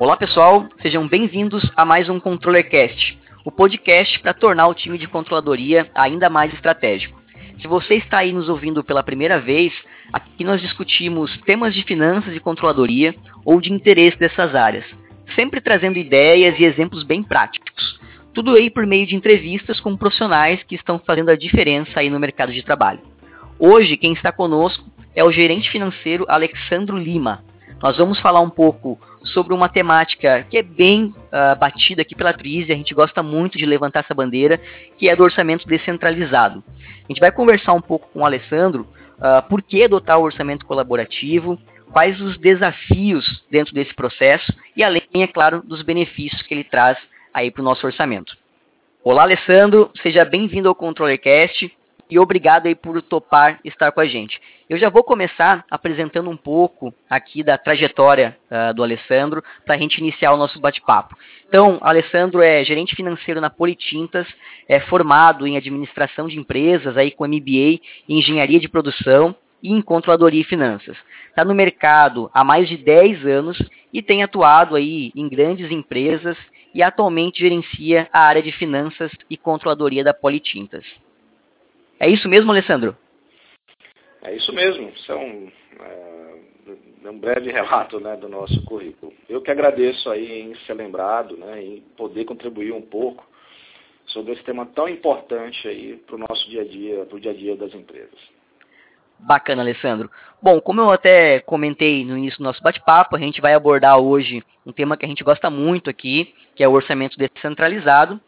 Olá pessoal, sejam bem-vindos a mais um ControllerCast, o podcast para tornar o time de controladoria ainda mais estratégico. Se você está aí nos ouvindo pela primeira vez, aqui nós discutimos temas de finanças e controladoria ou de interesse dessas áreas, sempre trazendo ideias e exemplos bem práticos. Tudo aí por meio de entrevistas com profissionais que estão fazendo a diferença aí no mercado de trabalho. Hoje, quem está conosco é o gerente financeiro Alexandro Lima. Nós vamos falar um pouco sobre uma temática que é bem uh, batida aqui pela Trise, a gente gosta muito de levantar essa bandeira, que é do orçamento descentralizado. A gente vai conversar um pouco com o Alessandro uh, por que adotar o orçamento colaborativo, quais os desafios dentro desse processo e além, é claro, dos benefícios que ele traz aí para o nosso orçamento. Olá, Alessandro, seja bem-vindo ao ControllerCast e obrigado aí por topar estar com a gente. Eu já vou começar apresentando um pouco aqui da trajetória uh, do Alessandro para a gente iniciar o nosso bate-papo. Então, Alessandro é gerente financeiro na Politintas, é formado em administração de empresas aí com MBA em engenharia de produção e em controladoria e finanças. Está no mercado há mais de 10 anos e tem atuado aí em grandes empresas e atualmente gerencia a área de finanças e controladoria da Politintas. É isso mesmo, Alessandro? É isso mesmo. Isso é um, é, um breve relato né, do nosso currículo. Eu que agradeço aí em ser lembrado, né, em poder contribuir um pouco sobre esse tema tão importante aí para o nosso dia a dia, para o dia a dia das empresas. Bacana, Alessandro. Bom, como eu até comentei no início do nosso bate-papo, a gente vai abordar hoje um tema que a gente gosta muito aqui, que é o orçamento descentralizado.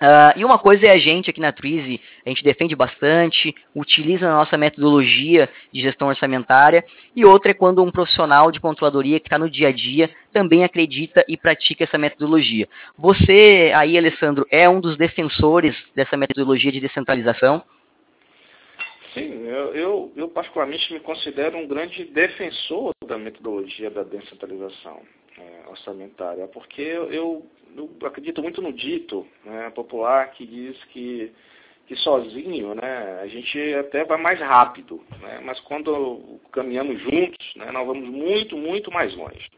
Uh, e uma coisa é a gente aqui na Twizy, a gente defende bastante, utiliza a nossa metodologia de gestão orçamentária, e outra é quando um profissional de controladoria que está no dia a dia também acredita e pratica essa metodologia. Você aí, Alessandro, é um dos defensores dessa metodologia de descentralização? Sim, eu, eu, eu particularmente me considero um grande defensor da metodologia da descentralização orçamentária, porque eu, eu, acredito muito no dito né, popular que diz que, que sozinho né, a gente até vai mais rápido, né, mas quando caminhamos juntos, né, nós vamos muito, muito mais longe.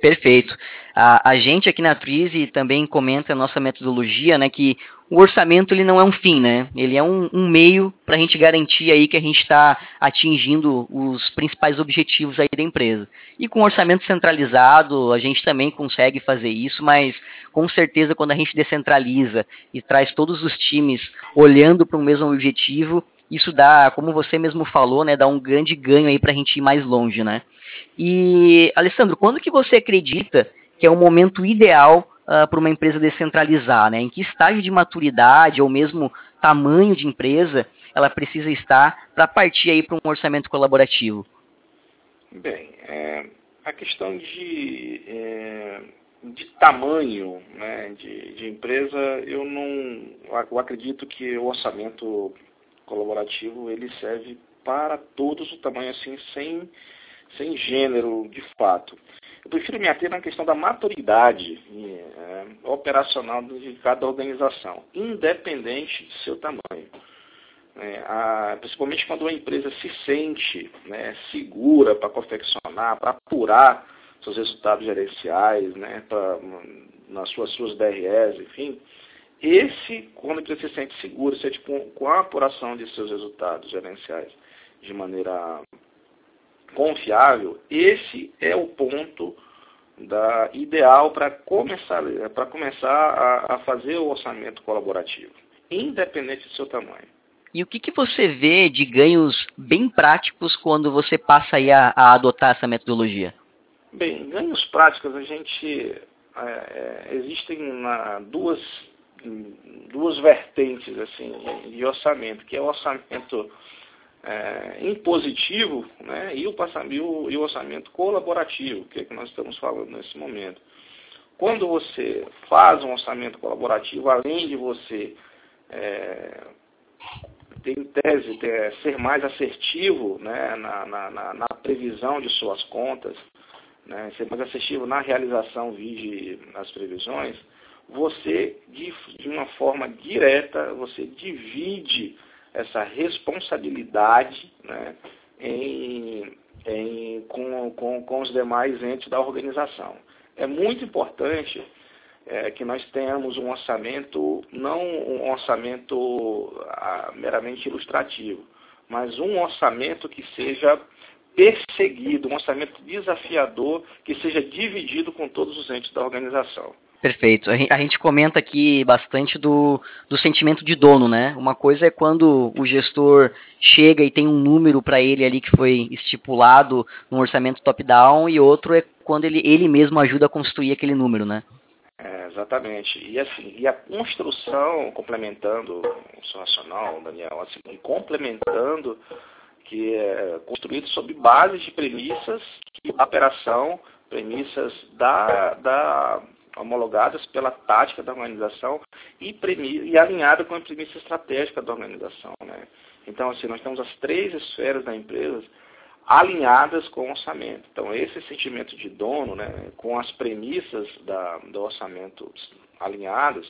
Perfeito. A, a gente aqui na Trise também comenta a nossa metodologia, né, que o orçamento ele não é um fim, né? Ele é um, um meio para a gente garantir aí que a gente está atingindo os principais objetivos aí da empresa. E com orçamento centralizado a gente também consegue fazer isso, mas com certeza quando a gente descentraliza e traz todos os times olhando para o mesmo objetivo, isso dá, como você mesmo falou, né, dá um grande ganho aí para a gente ir mais longe, né? E Alessandro, quando que você acredita que é o momento ideal uh, para uma empresa descentralizar, né? Em que estágio de maturidade ou mesmo tamanho de empresa ela precisa estar para partir aí para um orçamento colaborativo? Bem, é, a questão de, é, de tamanho né, de, de, empresa, eu não eu acredito que o orçamento colaborativo ele serve para todos o tamanho assim, sem, sem gênero de fato. Eu prefiro me ater na questão da maturidade é, operacional de cada organização, independente de seu tamanho. É, a, principalmente quando uma empresa se sente né, segura para confeccionar, para apurar seus resultados gerenciais, né, pra, nas suas, suas DRS, enfim, esse, quando empresa se sente segura, se com, com a apuração de seus resultados gerenciais de maneira confiável, esse é o ponto da, ideal para começar, para começar a, a, fazer o orçamento colaborativo, independente do seu tamanho. E o que, que você vê de ganhos bem práticos quando você passa a, a adotar essa metodologia? Bem, ganhos práticos a gente é, é existem na, duas duas vertentes assim de orçamento, que é o orçamento é, impositivo né, e, o, e, o, orçamento colaborativo, que é que nós estamos falando nesse momento. Quando você faz um orçamento colaborativo, além de você é, ter, tese ter, ser mais assertivo né, na, na, na, previsão de suas contas, né, ser mais assertivo na realização, vide as previsões, você, de, de uma forma direta, você divide essa responsabilidade né, em, em, com, com, com os demais entes da organização. é muito importante é, que nós tenhamos um orçamento, não um orçamento ah, meramente ilustrativo, mas um orçamento que seja perseguido, um orçamento desafiador, que seja dividido com todos os entes da organização. Perfeito. A gente comenta aqui bastante do, do sentimento de dono, né? Uma coisa é quando o gestor chega e tem um número para ele ali que foi estipulado no orçamento top-down, e outro é quando ele, ele mesmo ajuda a construir aquele número, né? É, exatamente. E assim, e a construção, complementando o seu racional, Daniel, assim, complementando que é construído sobre bases de premissas que a operação, premissas da, da homologadas pela tática da organização e, e alinhada com a premissa estratégica da organização. Né? Então, assim, nós temos as três esferas da empresa alinhadas com o orçamento. Então, esse sentimento de dono, né, com as premissas da, do orçamento alinhadas,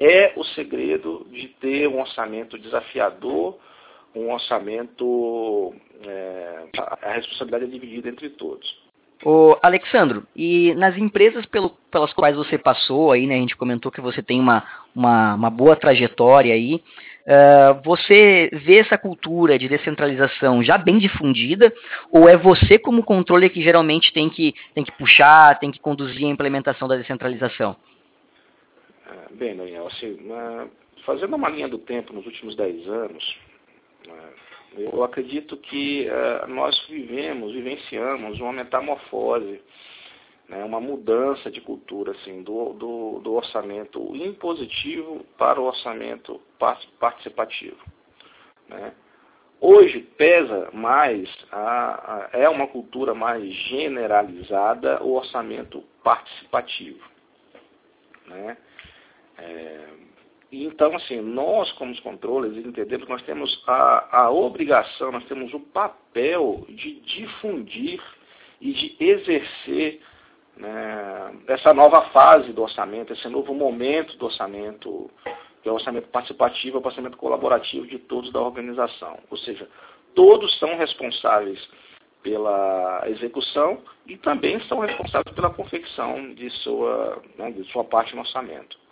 é o segredo de ter um orçamento desafiador, um orçamento, é, a responsabilidade é dividida entre todos. O Alexandro, e nas empresas pelo, pelas quais você passou aí, né, a gente comentou que você tem uma, uma, uma boa trajetória aí, uh, você vê essa cultura de descentralização já bem difundida, ou é você como controle que geralmente tem que, tem que puxar, tem que conduzir a implementação da descentralização? É, bem, Daniel, assim, fazendo uma linha do tempo nos últimos 10 anos, eu acredito que uh, nós vivemos, vivenciamos uma metamorfose, né, uma mudança de cultura assim, do, do, do, orçamento impositivo para o orçamento participativo. Né. Hoje pesa mais, a, a, é uma cultura mais generalizada o orçamento participativo. Né. É, então, assim, nós como controles entendemos que nós temos a, a obrigação, nós temos o papel de difundir e de exercer né, essa nova fase do orçamento, esse novo momento do orçamento, que é o orçamento participativo, o orçamento colaborativo de todos da organização. Ou seja, todos são responsáveis pela execução e também são responsáveis pela confecção de sua, né, de sua parte no orçamento.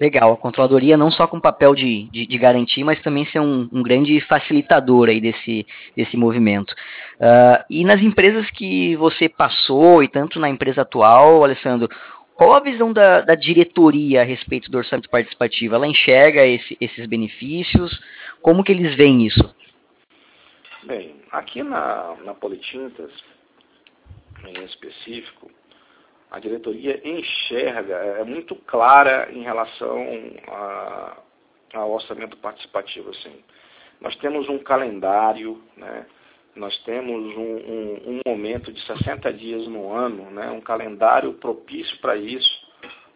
Legal, a controladoria não só com papel de, de, de garantir, mas também ser um, um, grande facilitador aí desse, desse movimento. Uh, e nas empresas que você passou, e tanto na empresa atual, Alessandro, qual a visão da, da diretoria a respeito do orçamento participativo? Ela enxerga esse, esses benefícios? Como que eles veem isso? Bem, aqui na, na Politintas, em específico, a diretoria enxerga, é, é muito clara em relação a, ao orçamento participativo. Assim. Nós temos um calendário, né? nós temos um, um, um, momento de 60 dias no ano, né? um calendário propício para isso,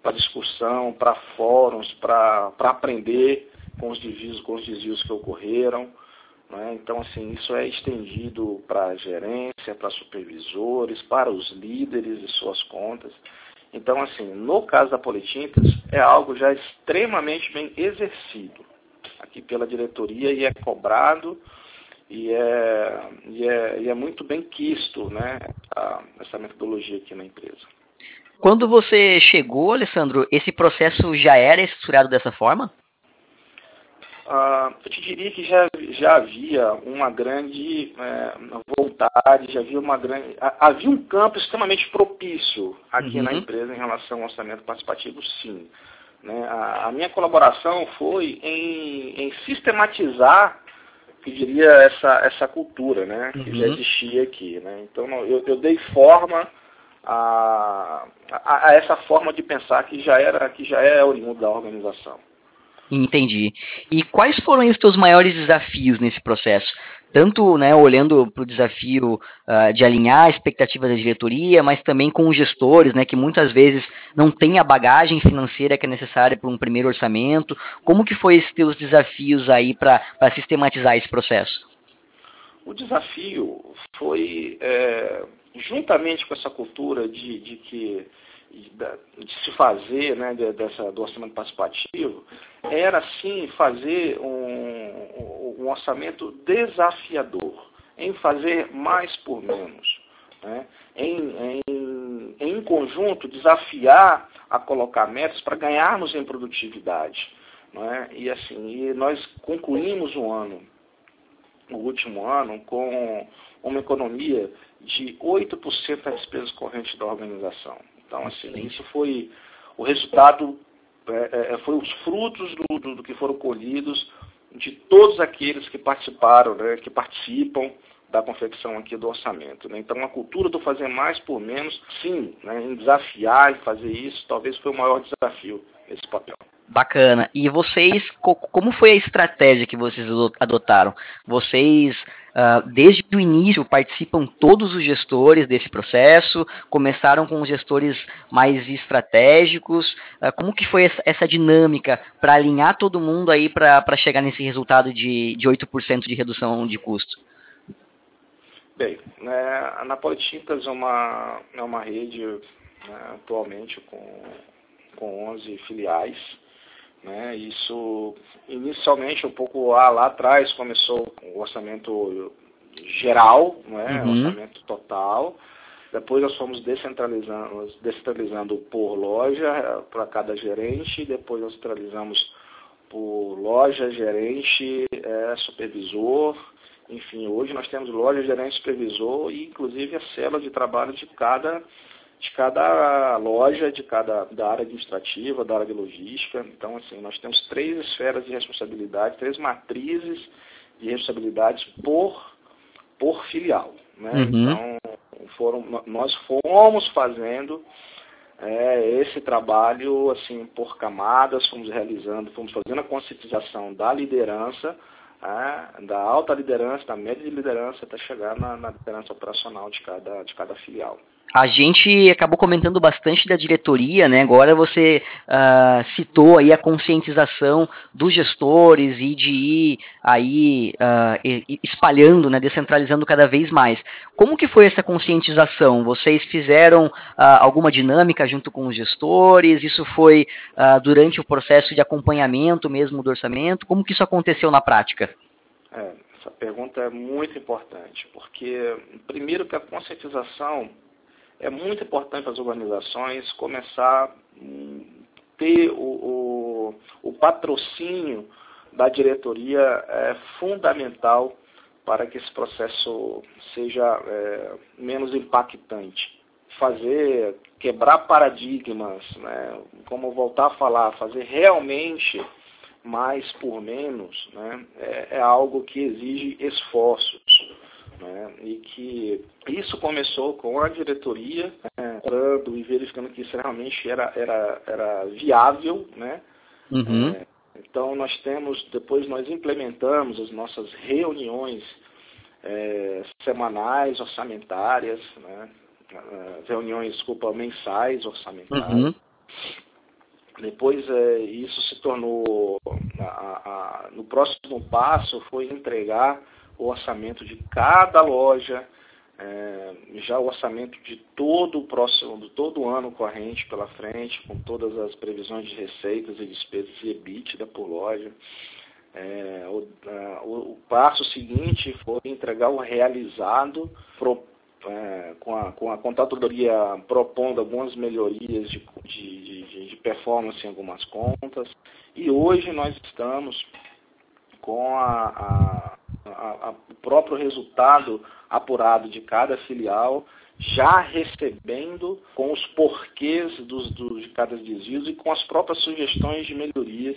para discussão, para fóruns, para aprender com os desvios, com os desvios que ocorreram. Né? Então, assim, isso é estendido para a gerência, para supervisores, para os líderes de suas contas. Então, assim, no caso da Politintas, é algo já extremamente bem exercido aqui pela diretoria e é cobrado e é, e é, e é muito bem quisto né, a, essa metodologia aqui na empresa. Quando você chegou, Alessandro, esse processo já era estruturado dessa forma? Uh, eu te diria que já, já havia uma grande é, vontade, já havia uma grande. Havia um campo extremamente propício aqui uhum. na empresa em relação ao orçamento participativo, sim. Né? A, a, minha colaboração foi em, em sistematizar, eu diria, essa, essa cultura né? que uhum. já existia aqui. Né? Então eu, eu dei forma a, a, a, essa forma de pensar que já era que já é oriundo da organização. Entendi. E quais foram os teus maiores desafios nesse processo? Tanto né, olhando para o desafio uh, de alinhar a expectativa da diretoria, mas também com os gestores, né, que muitas vezes não têm a bagagem financeira que é necessária para um primeiro orçamento. Como que foi esses teus desafios aí para sistematizar esse processo? O desafio foi, é, juntamente com essa cultura de, de que de se fazer né, dessa, do orçamento participativo era sim fazer um, um orçamento desafiador, em fazer mais por menos, né, em, em, em, conjunto, desafiar a colocar metas para ganharmos em produtividade. Não é? E assim, e nós concluímos o ano, o último ano, com uma economia de 8% das despesas correntes da organização. Então, assim, isso foi o resultado, é, é, foi os frutos do, do, do, que foram colhidos de todos aqueles que participaram, né, que participam da confecção aqui do orçamento. Né? Então, a cultura do fazer mais por menos, sim, né, em desafiar e fazer isso, talvez foi o maior desafio nesse papel. Bacana. E vocês, como foi a estratégia que vocês adotaram? Vocês, uh, desde o início, participam todos os gestores desse processo? Começaram com os gestores mais estratégicos? Uh, como que foi essa, dinâmica para alinhar todo mundo aí para chegar nesse resultado de, de 8% de redução de custo? Bem, né, a Napolitintas é uma, é uma rede né, atualmente com, com 11 filiais. Né, isso, inicialmente, um pouco lá, lá atrás, começou com o orçamento geral, né, uhum. orçamento total. Depois nós fomos descentralizando, descentralizando por loja eh, para cada gerente, depois nós centralizamos por loja, gerente, é, supervisor, enfim, hoje nós temos loja, gerente, supervisor e inclusive a célula de trabalho de cada, de cada loja, de cada da área administrativa, da área de logística. Então, assim, nós temos três esferas de responsabilidade, três matrizes de responsabilidades por, por filial. Né? Uhum. Então, foram, nós fomos fazendo é, esse trabalho assim por camadas, fomos realizando, fomos fazendo a conscientização da liderança da alta liderança, da média de liderança, até chegar na, na liderança operacional de cada, de cada filial. A gente acabou comentando bastante da diretoria, né? Agora você uh, citou aí a conscientização dos gestores e de ir aí uh, espalhando, né? Descentralizando cada vez mais. Como que foi essa conscientização? Vocês fizeram uh, alguma dinâmica junto com os gestores? Isso foi durante o processo de acompanhamento mesmo do orçamento? Como que isso aconteceu na prática? É, essa pergunta é muito importante, porque primeiro que a conscientização é muito importante as organizações começar a hum, ter o, o, o patrocínio da diretoria é fundamental para que esse processo seja é, menos impactante. Fazer, quebrar paradigmas, né, como voltar a falar, fazer realmente mais por menos, né, é, é algo que exige esforços. Né, e que isso começou com a diretoria, né, e verificando que isso realmente era, era, era viável. Né, uhum. é, então nós temos, depois nós implementamos as nossas reuniões é, semanais, orçamentárias, né, reuniões, desculpa, mensais, orçamentárias. Uhum. Depois é, isso se tornou, a, a, no próximo passo foi entregar o orçamento de cada loja, é, já o orçamento de todo o próximo, de todo o ano corrente pela frente, com todas as previsões de receitas e despesas e EBITDA por loja. É, o, a, o, passo seguinte foi entregar o realizado pro, é, com, a, com a contadoria propondo algumas melhorias de, de, de, de performance em algumas contas. E hoje nós estamos com a, a a, a, o próprio resultado apurado de cada filial, já recebendo com os porquês dos, dos, de cada desvio e com as próprias sugestões de melhorias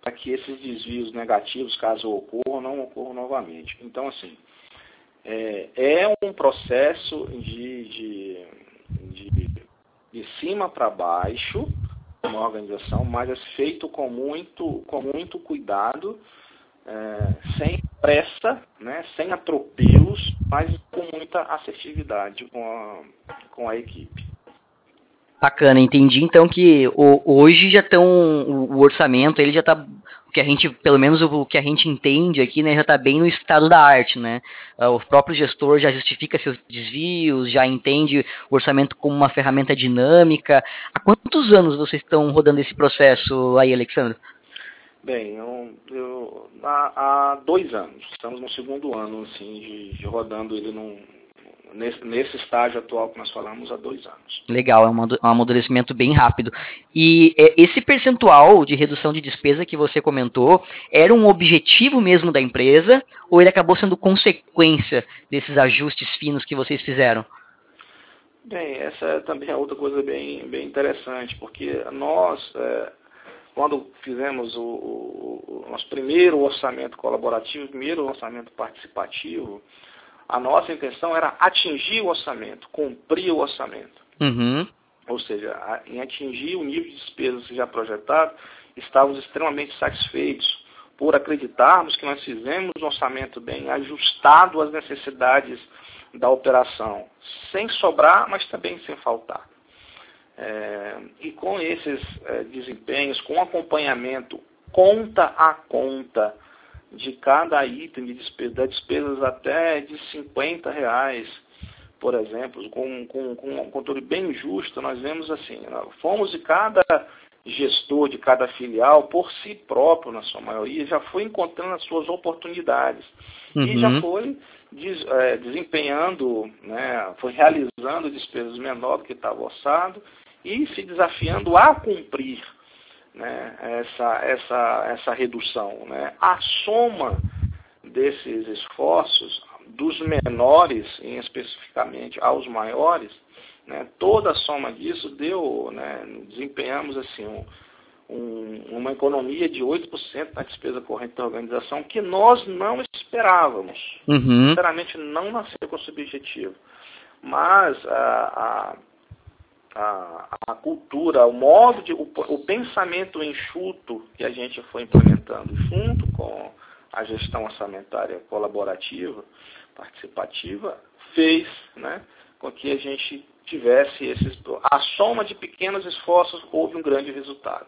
para que esses desvios negativos, caso ocorram, não ocorram novamente. Então, assim, é, é um processo de, de, de, de cima para baixo, uma organização, mas é feito com muito, com muito cuidado, é, sem pressa, né, sem atropelos, mas com muita assertividade com a, com a equipe. Bacana, entendi então que o, hoje já estão o, o, orçamento, ele já está o que a gente, pelo menos o, que a gente entende aqui, né, já está bem no estado da arte, né? Ah, o próprio gestor já justifica seus desvios, já entende o orçamento como uma ferramenta dinâmica. Há quantos anos vocês estão rodando esse processo aí, Alexandre? Bem, eu, eu, há, há, dois anos, estamos no segundo ano assim, de, de rodando ele num, nesse, nesse estágio atual que nós falamos há dois anos. Legal, é um amadurecimento bem rápido. E é, esse percentual de redução de despesa que você comentou era um objetivo mesmo da empresa ou ele acabou sendo consequência desses ajustes finos que vocês fizeram? Bem, essa também é outra coisa bem, bem interessante, porque nós, é, quando fizemos o, o, nosso primeiro orçamento colaborativo, primeiro orçamento participativo, a nossa intenção era atingir o orçamento, cumprir o orçamento. Uhum. Ou seja, em atingir o nível de despesas já projetado, estávamos extremamente satisfeitos por acreditarmos que nós fizemos um orçamento bem ajustado às necessidades da operação, sem sobrar, mas também sem faltar. É, e com esses é, desempenhos, com acompanhamento conta a conta, de cada item de despesa, despesas até de 50 reais, por exemplo, com, com, com um controle bem justo, nós vemos assim, fomos de cada gestor de cada filial, por si próprio, na sua maioria, já foi encontrando as suas oportunidades uhum. e já uhum. foi des, é, desempenhando, né, foi realizando despesas menor do que estava orçado e se desafiando a cumprir né, essa, essa, essa redução. Né? A soma desses esforços, dos menores, em especificamente aos maiores, né, toda a soma disso deu, né, desempenhamos assim, um, um, uma economia de 8% na despesa corrente da organização que nós não esperávamos. Uhum. Sinceramente, não nasceu com esse objetivo. Mas a, a a, a cultura, o modo de, o, o pensamento enxuto que a gente foi implementando junto com a gestão orçamentária colaborativa, participativa, fez né, com que a gente tivesse esses. A soma de pequenos esforços houve um grande resultado.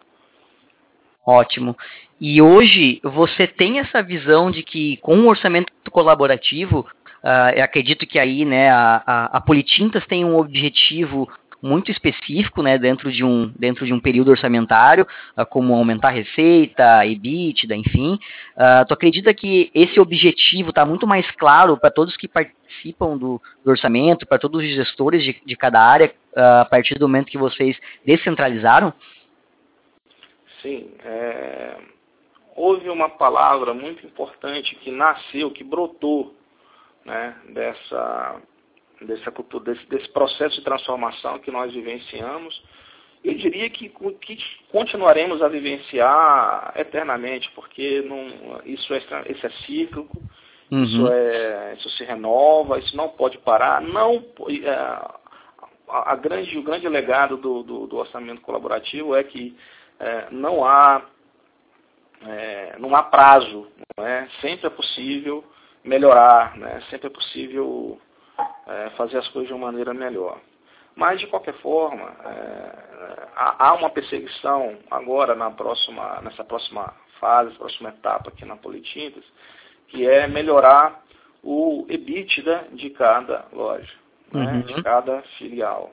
Ótimo. E hoje você tem essa visão de que com o orçamento colaborativo, uh, acredito que aí né, a, a, a Politintas tem um objetivo muito específico, né, dentro de um, dentro de um período orçamentário, uh, como aumentar a receita, EBITDA, enfim. Uh, tu acredita que esse objetivo está muito mais claro para todos que participam do, do orçamento, para todos os gestores de, de cada área, uh, a partir do momento que vocês descentralizaram? Sim, é... houve uma palavra muito importante que nasceu, que brotou né, dessa dessa cultura, desse, desse processo de transformação que nós vivenciamos. Eu diria que, que continuaremos a vivenciar eternamente, porque não, isso, é, isso é cíclico, uhum. isso, é, isso se renova, isso não pode parar. Não, é, a, grande, o grande legado do, do, do orçamento colaborativo é que é, não há é, não há prazo, não é? sempre é possível melhorar, né? sempre é possível é, fazer as coisas de uma maneira melhor. Mas, de qualquer forma, é, há uma perseguição agora na próxima, nessa próxima fase, próxima etapa aqui na Politintas, que é melhorar o EBITDA de cada loja, né, uhum. de cada filial.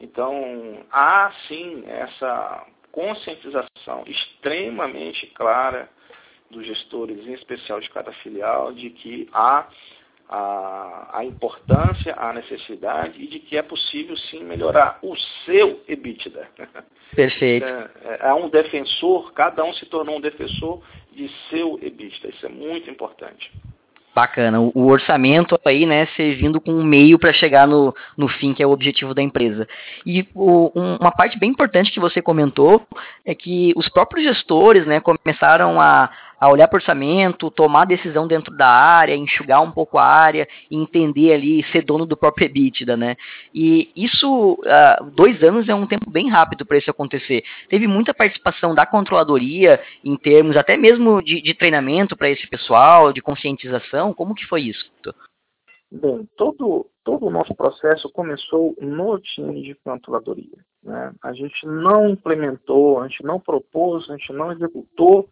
Então, há sim essa conscientização extremamente clara dos gestores, em especial de cada filial, de que há a, a importância, a necessidade e de que é possível sim melhorar o seu EBITDA. Perfeito. É, é, é um defensor, cada um se tornou um defensor de seu EBITDA. Isso é muito importante. Bacana. O, orçamento aí, né, servindo com um meio para chegar no, no fim, que é o objetivo da empresa. E o, um, uma parte bem importante que você comentou é que os próprios gestores, né, começaram a, a olhar para o orçamento, tomar decisão dentro da área, enxugar um pouco a área entender ali, ser dono do próprio EBITDA, né? E isso, uh, dois anos é um tempo bem rápido para isso acontecer. Teve muita participação da controladoria em termos até mesmo de, de treinamento para esse pessoal, de conscientização. Como que foi isso? Bem, todo, todo o nosso processo começou no time de controladoria. Né? A gente não implementou, a gente não propôs, a gente não executou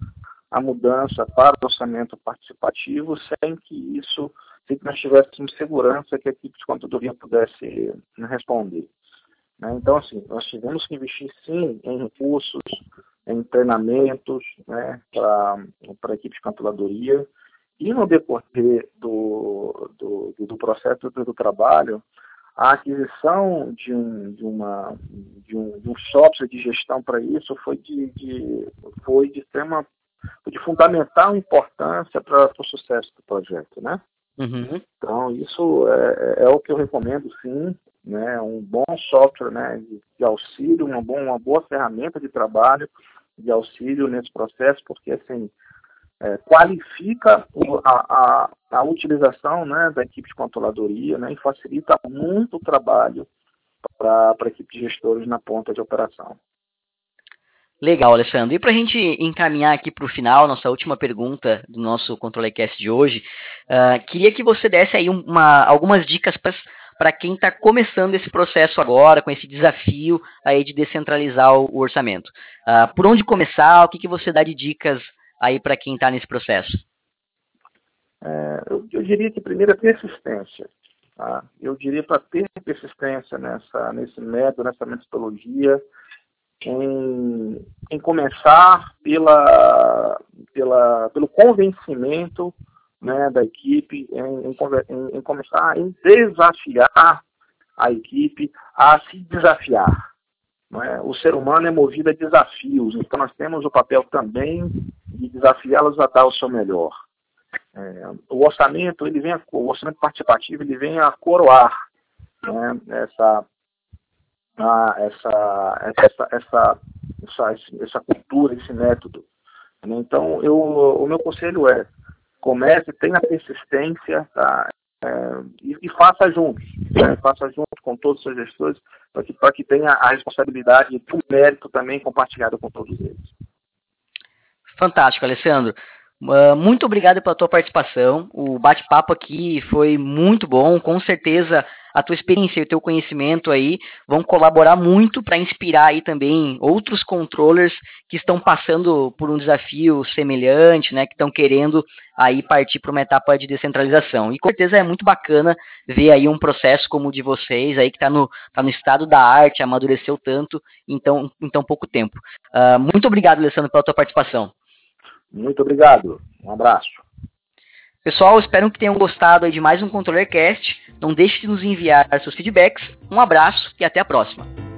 a mudança para o orçamento participativo sem que isso, sem que nós tivéssemos segurança que a equipe de contadoria pudesse responder. Né? Então, assim, nós tivemos que investir sim em recursos, em treinamentos né, para a equipe de controladoria E no decorrer do, do, do processo do, do trabalho, a aquisição de um, de uma, de um, de um software de gestão para isso foi de, de, foi de extrema, de fundamental importância para o sucesso do projeto, né? Uhum. Então, isso é, é, o que eu recomendo, sim, né? Um bom software né, de, de auxílio, uma, bom, uma boa ferramenta de trabalho de auxílio nesse processo, porque, assim, é, qualifica a, a, a, utilização né, da equipe de controladoria né, e facilita muito o trabalho para a equipe de gestores na ponta de operação. Legal, Alessandro. E para a gente encaminhar aqui para o final, nossa última pergunta do nosso ControleCast de hoje, uh, queria que você desse aí uma, algumas dicas para quem está começando esse processo agora, com esse desafio aí de descentralizar o, o orçamento. Uh, por onde começar? O que, que você dá de dicas aí para quem está nesse processo? É, eu, eu, diria que primeiro é persistência. Tá? Eu diria para ter persistência nessa, nesse método, nessa metodologia, em, em começar pela, pela, pelo convencimento né, da equipe, em, em, em começar em desafiar a equipe a se desafiar. É? O ser humano é movido a desafios, então nós temos o papel também de desafiá-los a dar o seu melhor. É, o orçamento, ele vem a, o orçamento participativo, ele vem a coroar né, essa, essa, essa, essa, essa, essa cultura, esse método. Então, eu, o meu conselho é, comece, tenha persistência, tá? É, e, e, faça juntos, né? faça junto com todos os seus gestores, para que, que tenha a responsabilidade e o mérito também compartilhado com todos eles. Fantástico, Alessandro. Uh, muito obrigado pela tua participação. O bate-papo aqui foi muito bom. Com certeza a tua experiência e o teu conhecimento aí vão colaborar muito para inspirar aí também outros controllers que estão passando por um desafio semelhante, né, que estão querendo aí partir para uma etapa de descentralização. E com certeza é muito bacana ver aí um processo como o de vocês aí que está no, tá no estado da arte, amadureceu tanto em tão, em tão pouco tempo. Uh, muito obrigado, Alessandro, pela tua participação. Muito obrigado. Um abraço. Pessoal, espero que tenham gostado de mais um ControllerCast. Não deixe de nos enviar seus feedbacks. Um abraço e até a próxima.